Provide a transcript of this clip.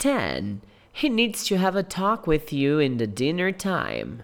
10. He needs to have a talk with you in the dinner time.